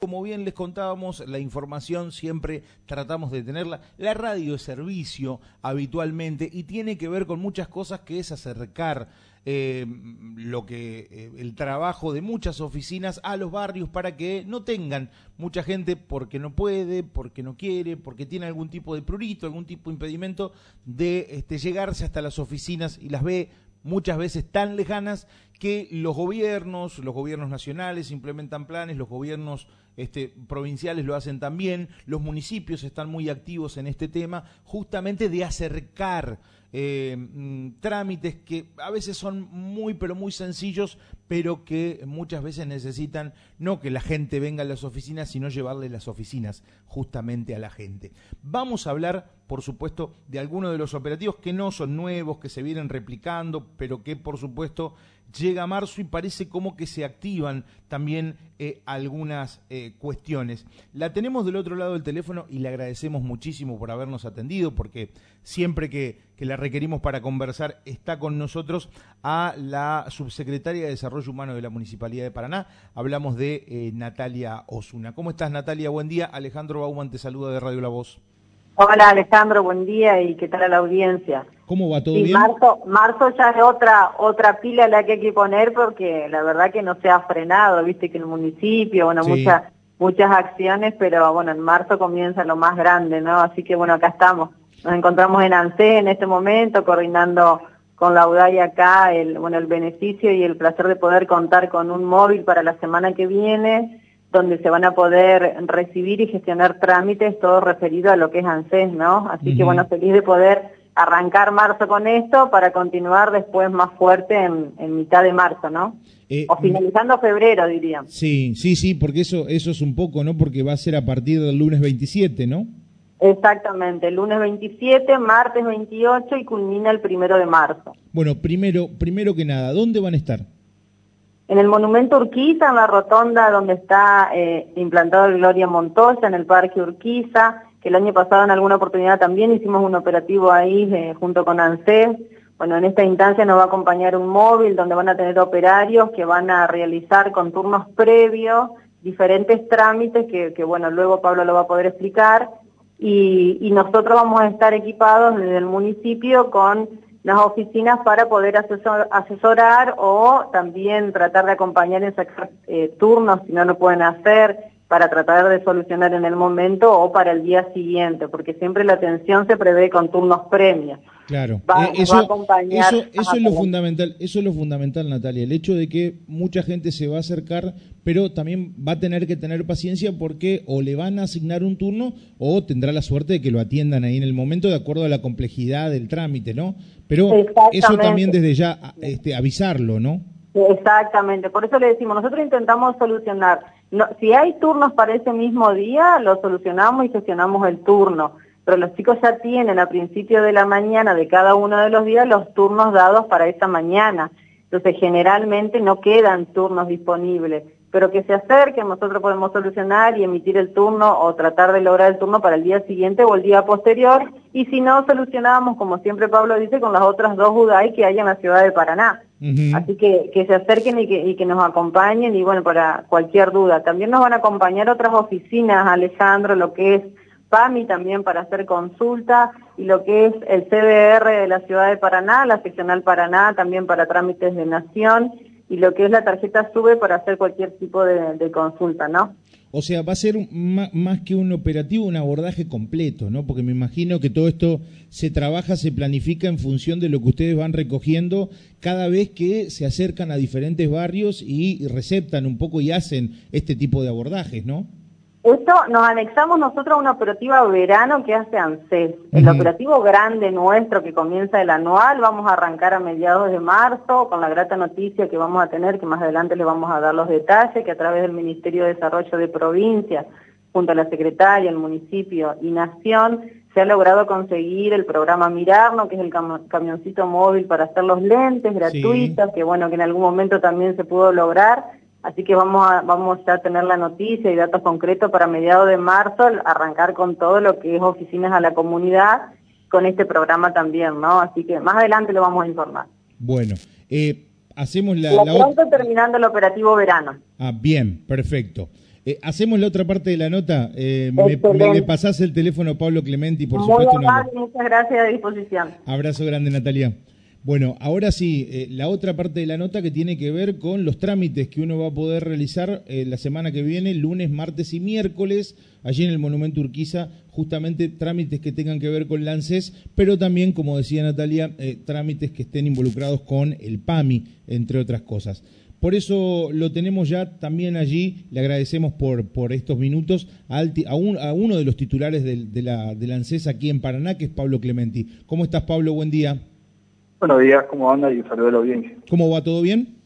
Como bien les contábamos, la información siempre tratamos de tenerla. La radio es servicio habitualmente y tiene que ver con muchas cosas que es acercar eh, lo que eh, el trabajo de muchas oficinas a los barrios para que no tengan mucha gente porque no puede, porque no quiere, porque tiene algún tipo de prurito, algún tipo de impedimento de este, llegarse hasta las oficinas y las ve muchas veces tan lejanas que los gobiernos, los gobiernos nacionales implementan planes, los gobiernos este, provinciales lo hacen también, los municipios están muy activos en este tema, justamente de acercar eh, mm, trámites que a veces son muy, pero muy sencillos, pero que muchas veces necesitan no que la gente venga a las oficinas, sino llevarle las oficinas justamente a la gente. Vamos a hablar, por supuesto, de algunos de los operativos que no son nuevos, que se vienen replicando, pero que, por supuesto, llega marzo y parece como que se activan también eh, algunas eh, cuestiones. La tenemos del otro lado del teléfono y le agradecemos muchísimo por habernos atendido, porque siempre que, que la requerimos para conversar está con nosotros a la subsecretaria de Desarrollo Humano de la Municipalidad de Paraná. Hablamos de eh, Natalia Osuna. ¿Cómo estás, Natalia? Buen día. Alejandro Bauman te saluda de Radio La Voz. Hola Alejandro, buen día y qué tal a la audiencia. ¿Cómo va todo bien? Marzo, marzo ya es otra otra pila la que hay que poner porque la verdad que no se ha frenado, viste que en el municipio, bueno, muchas muchas acciones, pero bueno, en marzo comienza lo más grande, ¿no? Así que bueno, acá estamos. Nos encontramos en ANSE en este momento coordinando con la UDAI acá el bueno, el beneficio y el placer de poder contar con un móvil para la semana que viene donde se van a poder recibir y gestionar trámites, todo referido a lo que es ANSES, ¿no? Así que bueno, feliz de poder arrancar marzo con esto para continuar después más fuerte en, mitad de marzo, ¿no? Eh, o finalizando febrero, diría. Sí, sí, sí, porque eso, eso es un poco, ¿no? Porque va a ser a partir del lunes 27, ¿no? Exactamente, el lunes 27, martes 28 y culmina el primero de marzo. Bueno, primero, primero que nada, ¿dónde van a estar? En el monumento Urquiza, en la rotonda donde está eh, implantado el Gloria Montoya, en el Parque Urquiza, que el año pasado en alguna oportunidad también hicimos un operativo ahí eh, junto con ANSES. Bueno, en esta instancia nos va a acompañar un móvil donde van a tener operarios que van a realizar con turnos previos diferentes trámites que, bueno, luego Pablo lo va a poder explicar. Y nosotros vamos a estar equipados desde el municipio con las oficinas para poder asesorar o también tratar de acompañar en sacar eh, turnos si no lo pueden hacer para tratar de solucionar en el momento o para el día siguiente, porque siempre la atención se prevé con turnos premios. Claro, eh, eso, eso, eso es lo fundamental, eso es lo fundamental, Natalia, el hecho de que mucha gente se va a acercar, pero también va a tener que tener paciencia porque o le van a asignar un turno o tendrá la suerte de que lo atiendan ahí en el momento de acuerdo a la complejidad del trámite, ¿no? Pero eso también desde ya este, avisarlo, ¿no? Exactamente, por eso le decimos, nosotros intentamos solucionar, no, si hay turnos para ese mismo día, lo solucionamos y gestionamos el turno, pero los chicos ya tienen a principio de la mañana de cada uno de los días los turnos dados para esa mañana, entonces generalmente no quedan turnos disponibles pero que se acerquen, nosotros podemos solucionar y emitir el turno o tratar de lograr el turno para el día siguiente o el día posterior, y si no, solucionábamos, como siempre Pablo dice, con las otras dos UDAI que hay en la ciudad de Paraná. Así que que se acerquen y que, y que nos acompañen, y bueno, para cualquier duda. También nos van a acompañar otras oficinas, Alejandro, lo que es PAMI también para hacer consulta, y lo que es el CBR de la ciudad de Paraná, la seccional Paraná también para trámites de nación, y lo que es la tarjeta sube para hacer cualquier tipo de, consulta, ¿no? O sea, va a ser más, que un operativo, un abordaje completo, ¿no? Porque me imagino que todo esto se trabaja, se planifica en función de lo que ustedes van recogiendo cada vez que se acercan a diferentes barrios y receptan un poco y hacen este tipo de abordajes, ¿no? Esto nos anexamos nosotros a una operativa verano que hace ANSES. El operativo grande nuestro que comienza el anual, vamos a arrancar a mediados de marzo con la grata noticia que vamos a tener, que más adelante le vamos a dar los detalles, que a través del Ministerio de Desarrollo de Provincia, junto a la Secretaria, el municipio y Nación, se ha logrado conseguir el programa Mirarno, que es el camioncito móvil para hacer los lentes gratuitos, que bueno, que en algún momento también se pudo lograr Así que vamos a, vamos a tener la noticia y datos concretos para mediados de marzo, arrancar con todo lo que es oficinas a la comunidad, con este programa también, ¿no? Así que más adelante lo vamos a informar. Bueno, eh, hacemos la... la pronto terminando el operativo verano. Ah, bien, perfecto. Eh, hacemos la otra parte de la nota. Eh, me, me, pasás el teléfono Pablo Clementi, por supuesto. muchas gracias a disposición. Abrazo grande, Natalia. Bueno, ahora sí, eh, la otra parte de la nota que tiene que ver con los trámites que uno va a poder realizar eh, la semana que viene, lunes, martes y miércoles, allí en el Monumento Urquiza, justamente trámites que tengan que ver con la pero también, como decía Natalia, eh, trámites que estén involucrados con el PAMI, entre otras cosas. Por eso lo tenemos ya también allí. Le agradecemos por, estos minutos a, uno de los titulares de, de de la ANSES aquí en Paraná, que es Pablo Clementi. ¿Cómo estás, Pablo? Buen día. Buenos días, ¿cómo anda? Y un saludo a la audiencia. ¿Cómo va? ¿Todo bien?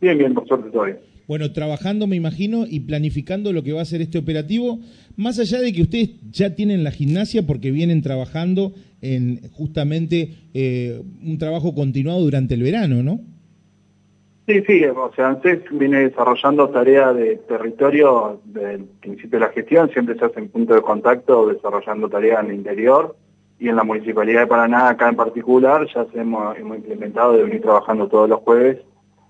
Bien, bien, por suerte todo bien. Bueno, trabajando, me imagino, y planificando lo que va a ser este operativo, más allá de que ustedes ya tienen la gimnasia porque vienen trabajando en justamente eh, un trabajo continuado durante el verano, ¿no? Sí, sí, o sea, ANSES viene desarrollando tareas de territorio desde el principio de la gestión, siempre se hace en punto de contacto desarrollando tareas en el interior, y en la Municipalidad de Paraná, acá en particular, ya hemos, hemos implementado de venir trabajando todos los jueves,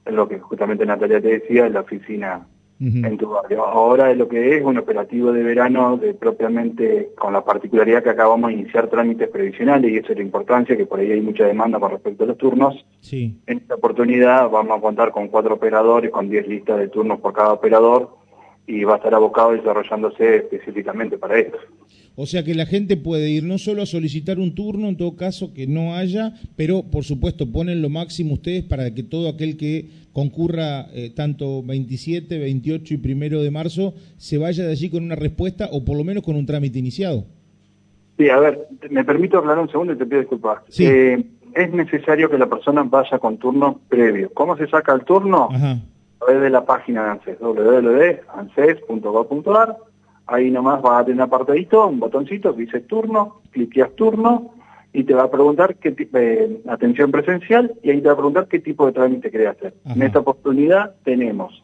en lo que justamente Natalia te decía, en la oficina en tu barrio. Ahora es lo que es un operativo de verano de propiamente con la particularidad que acabamos de iniciar trámites previsionales y eso es la importancia, que por ahí hay mucha demanda con respecto a los turnos. Sí. En esta oportunidad vamos a contar con cuatro operadores, con diez listas de turnos por cada operador y va a estar abocado desarrollándose específicamente para esto. O sea que la gente puede ir no solo a solicitar un turno, en todo caso que no haya, pero por supuesto ponen lo máximo ustedes para que todo aquel que concurra eh, tanto 27, 28 y primero de marzo se vaya de allí con una respuesta o por lo menos con un trámite iniciado. Sí, a ver, me permito hablar un segundo y te pido disculpas. Sí. Eh, es necesario que la persona vaya con turno previo. ¿Cómo se saca el turno? Ajá. A través de la página de ANSES, www.anses.gov.ar ahí nomás vas a tener un apartadito, un botoncito que dice turno, cliqueas turno y te va a preguntar qué tipo de atención presencial y ahí te va a preguntar qué tipo de trámite querés hacer. En esta oportunidad tenemos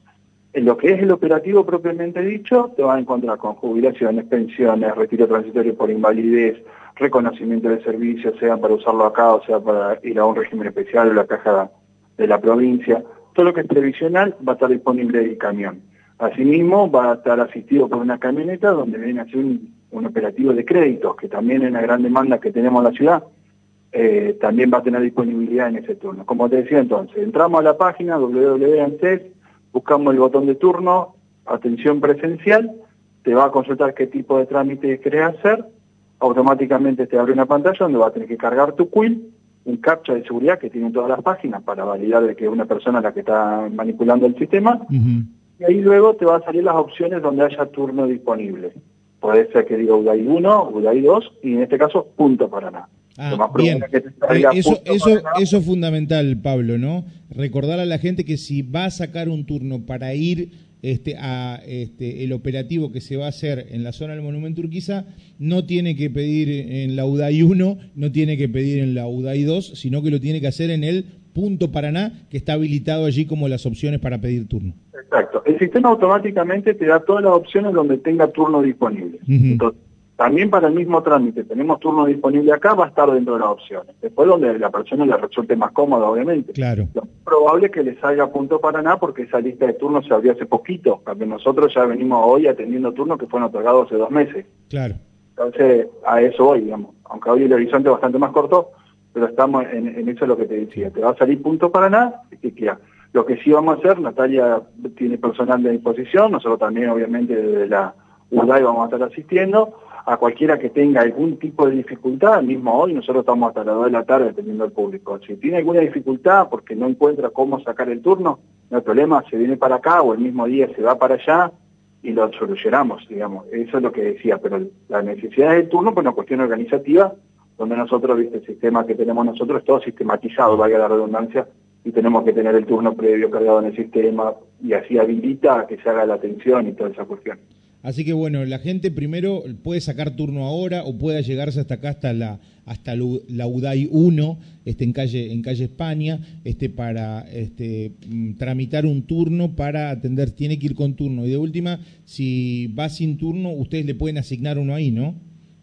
en lo que es el operativo propiamente dicho, te vas a encontrar con jubilaciones, pensiones, retiro transitorio por invalidez, reconocimiento de servicios, sea para usarlo acá o sea para ir a un régimen especial o la caja de la provincia. Todo lo que es previsional va a estar disponible en el camión. Asimismo, va a estar asistido por una camioneta donde viene a hacer un, operativo de créditos, que también es una gran demanda que tenemos en la ciudad. Eh, también va a tener disponibilidad en ese turno. Como te decía entonces, entramos a la página www.anses, buscamos el botón de turno, atención presencial, te va a consultar qué tipo de trámite querés hacer, automáticamente te abre una pantalla donde va a tener que cargar tu quill, un captcha de seguridad que tienen todas las páginas para validar de que una persona la que está manipulando el sistema, y ahí luego te van a salir las opciones donde haya turno disponible. Puede ser que diga UDAI 1, UDAI 2 y en este caso punto Paraná. Ah, bien. Eh, eso, eso, eso es fundamental, Pablo, ¿no? Recordar a la gente que si va a sacar un turno para ir este, a este, el operativo que se va a hacer en la zona del Monumento Urquiza, no tiene que pedir en la UDAI 1, no tiene que pedir en la UDAI 2, sino que lo tiene que hacer en el punto Paraná, que está habilitado allí como las opciones para pedir turno. Exacto. El sistema automáticamente te da todas las opciones donde tenga turno disponible. Entonces, también para el mismo trámite, tenemos turno disponible acá, va a estar dentro de las opciones. Después donde la persona le resulte más cómoda, obviamente. Claro. Lo más probable es que le salga punto Paraná porque esa lista de turnos se abrió hace poquito, porque nosotros ya venimos hoy atendiendo turnos que fueron otorgados hace dos meses. Claro. Entonces, a eso voy, digamos. Aunque hoy el horizonte es bastante más corto, pero estamos en, eso es lo que te decía. Te va a salir punto para nada y queda. Lo que sí vamos a hacer, Natalia tiene personal de disposición, nosotros también obviamente desde la UDAI vamos a estar asistiendo, a cualquiera que tenga algún tipo de dificultad, mismo hoy nosotros estamos hasta las 2 de la tarde dependiendo del público. Si tiene alguna dificultad porque no encuentra cómo sacar el turno, no hay problema, se viene para acá o el mismo día se va para allá y lo solucionamos, digamos. Eso es lo que decía, pero la necesidad del turno, pues una cuestión organizativa, donde nosotros, viste, el sistema que tenemos nosotros es todo sistematizado, vaya la redundancia, y tenemos que tener el turno previo cargado en el sistema, y así habilita a que se haga la atención y toda esa cuestión. Así que bueno, la gente primero puede sacar turno ahora o puede llegarse hasta acá hasta la hasta la UDAI 1, este en calle en calle España, este para este mm, tramitar un turno para atender, tiene que ir con turno y de última si va sin turno, ustedes le pueden asignar uno ahí, ¿no?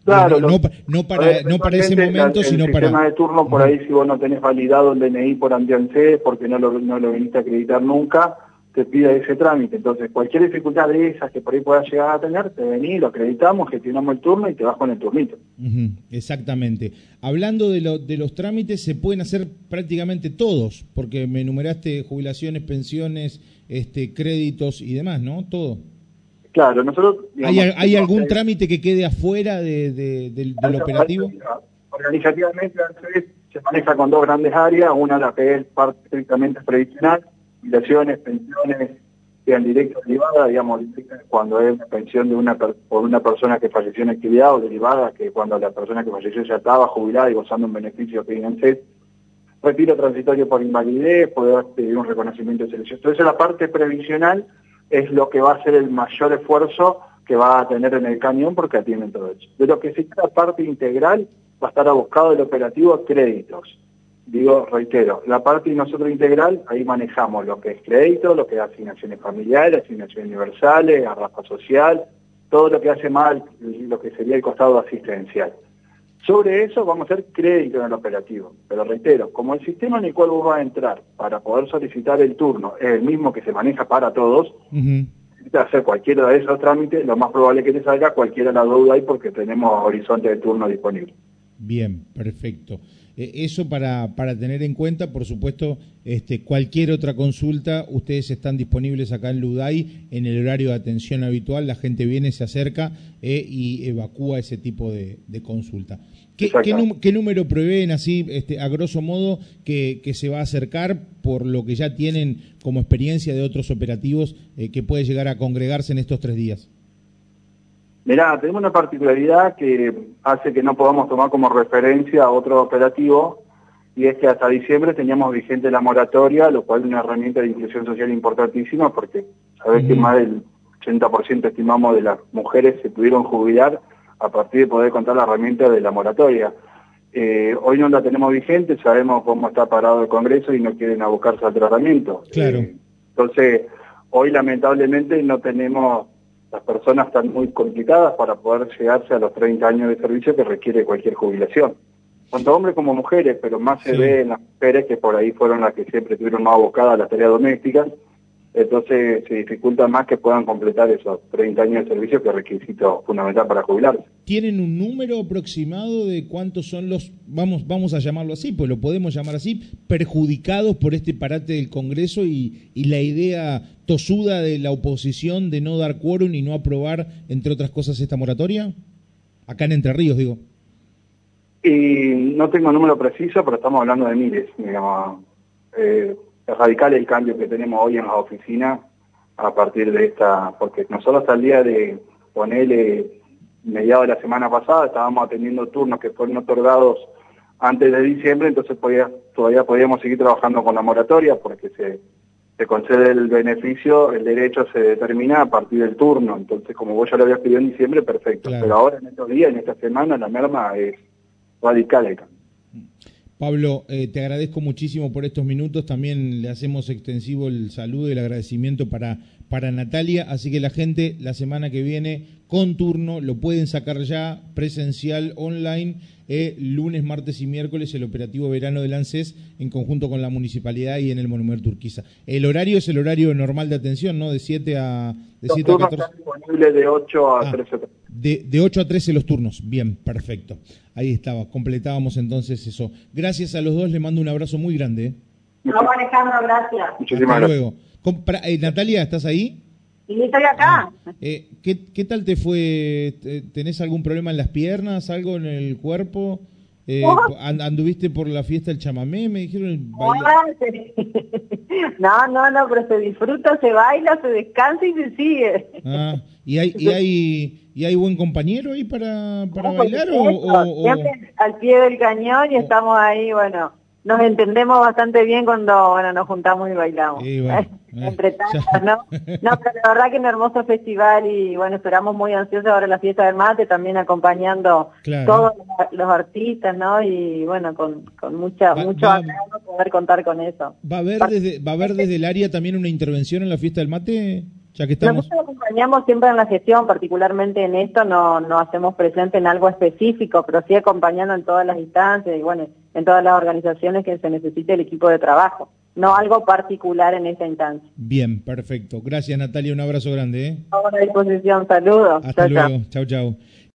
Claro, no, no, para, no para ese momento, sino para... El sistema de turno, por ahí, si vos no tenés validado el DNI por Andiance, porque no lo, no lo viniste a acreditar nunca, te pida ese trámite. Entonces, cualquier dificultad de esas que por ahí puedas llegar a tener, te venís, lo acreditamos, gestionamos el turno y te vas con el turnito. exactamente. Hablando de, lo, de los trámites, se pueden hacer prácticamente todos, porque me enumeraste jubilaciones, pensiones, este, créditos y demás, ¿no? Todo. Claro, nosotros... ¿Hay, algún trámite que quede afuera de, del, operativo? Organizativamente, se maneja con dos grandes áreas, una la que es parte estrictamente previsional, jubilaciones, pensiones, sean directas o derivadas, digamos, cuando es una pensión de una por una persona que falleció en actividad o derivada, que cuando la persona que falleció ya estaba jubilada y gozando un beneficio que ANSES, retiro transitorio por invalidez, poder pedir un reconocimiento de selección. Entonces la parte previsional es lo que va a ser el mayor esfuerzo que va a tener en el cañón porque atienden todo eso. De lo que sí la parte integral va a estar abocado el operativo créditos digo, reitero, la parte nosotros integral, ahí manejamos lo que es crédito, lo que es asignaciones familiares, asignaciones universales, arrastra social, todo lo que hace mal, lo que sería el costado asistencial. Sobre eso vamos a hacer crédito en el operativo. Pero reitero, como el sistema en el cual vos vas a entrar para poder solicitar el turno es el mismo que se maneja para todos, uh hacer cualquiera de esos trámites, lo más probable es que te salga cualquiera de la duda ahí porque tenemos horizonte de turno disponible. Bien, perfecto. Eh, eso para, para tener en cuenta, por supuesto, este, cualquier otra consulta, ustedes están disponibles acá en Luday en el horario de atención habitual, la gente viene, se acerca eh, y evacúa ese tipo de, consulta. ¿Qué, qué, número prevén así, este, a grosso modo, que, que, se va a acercar por lo que ya tienen como experiencia de otros operativos eh, que puede llegar a congregarse en estos tres días? Mirá, tenemos una particularidad que hace que no podamos tomar como referencia a otro operativo y es que hasta diciembre teníamos vigente la moratoria, lo cual es una herramienta de inclusión social importantísima porque sabés que más del 80% estimamos de las mujeres se pudieron jubilar a partir de poder contar la herramienta de la moratoria. Eh, hoy no la tenemos vigente, sabemos cómo está parado el Congreso y no quieren abocarse al tratamiento. Claro. Eh, entonces, hoy lamentablemente no tenemos las personas están muy complicadas para poder llegarse a los 30 años de servicio que requiere cualquier jubilación. Tanto hombres como mujeres, pero más se ve en las mujeres que por ahí fueron las que siempre estuvieron más abocadas a las tareas domésticas, entonces se dificulta más que puedan completar esos 30 años de servicio que es requisito fundamental para jubilarse. ¿Tienen un número aproximado de cuántos son los, vamos, vamos a llamarlo así, pues lo podemos llamar así, perjudicados por este parate del Congreso y, y la idea tosuda de la oposición de no dar quórum y no aprobar, entre otras cosas, esta moratoria? Acá en Entre Ríos, digo. Y no tengo número preciso, pero estamos hablando de miles, digamos. Eh, es radical el cambio que tenemos hoy en la oficina a partir de esta, porque nosotros al día de ponerle mediados de la semana pasada estábamos atendiendo turnos que fueron otorgados antes de diciembre, entonces todavía podíamos seguir trabajando con la moratoria porque se, se concede el beneficio, el derecho se determina a partir del turno, entonces como vos ya lo habías pedido en diciembre, perfecto, pero ahora en estos días, en esta semana, la merma es radical el cambio. Pablo, eh, te agradezco muchísimo por estos minutos. También le hacemos extensivo el saludo y el agradecimiento para, para Natalia. Así que la gente la semana que viene con turno lo pueden sacar ya presencial online. Eh, lunes, martes y miércoles el operativo verano del ANSES en conjunto con la municipalidad y en el Monumento Turquiza. El horario es el horario normal de atención, ¿no? De 7 a, de 7 a 14. de 8 a 13. De, de 8 a 13 los turnos. Bien, perfecto. Ahí estaba, completábamos entonces eso. Gracias a los dos, le mando un abrazo muy grande. ¿eh? No, Alejandro, gracias. Muchísimas Hasta luego. Eh, Natalia, ¿estás ahí? Sí, estoy acá. Ah, eh, ¿qué, ¿Qué tal te fue? ¿Tenés algún problema en las piernas, algo en el cuerpo? Eh, ¿Anduviste por la fiesta del chamamé? Me dijeron. No, no, no, pero se disfruta, se baila, se descansa y se sigue. Ah, ¿y hay, y hay, y hay buen compañero ahí para, para bailar? O, al pie del cañón y estamos ahí, bueno, nos entendemos bastante bien cuando bueno, nos juntamos y bailamos. Entre tantas, ¿no? No, pero la verdad que un hermoso festival y bueno, esperamos muy ansiosos ahora la fiesta del mate, también acompañando todos los, artistas, ¿no? Y bueno, con, con mucha, mucho poder contar con eso. ¿Va a haber desde, va a haber desde el área también una intervención en la fiesta del mate? Ya que estamos... Nosotros acompañamos siempre en la gestión, particularmente en esto, no, no hacemos presente en algo específico, pero sí acompañando en todas las instancias y bueno, en todas las organizaciones que se necesite el equipo de trabajo. no algo particular en esta instancia. Bien, perfecto. Gracias Natalia, un abrazo grande. ¿eh? A disposición, saludos. Hasta luego, chao, chao.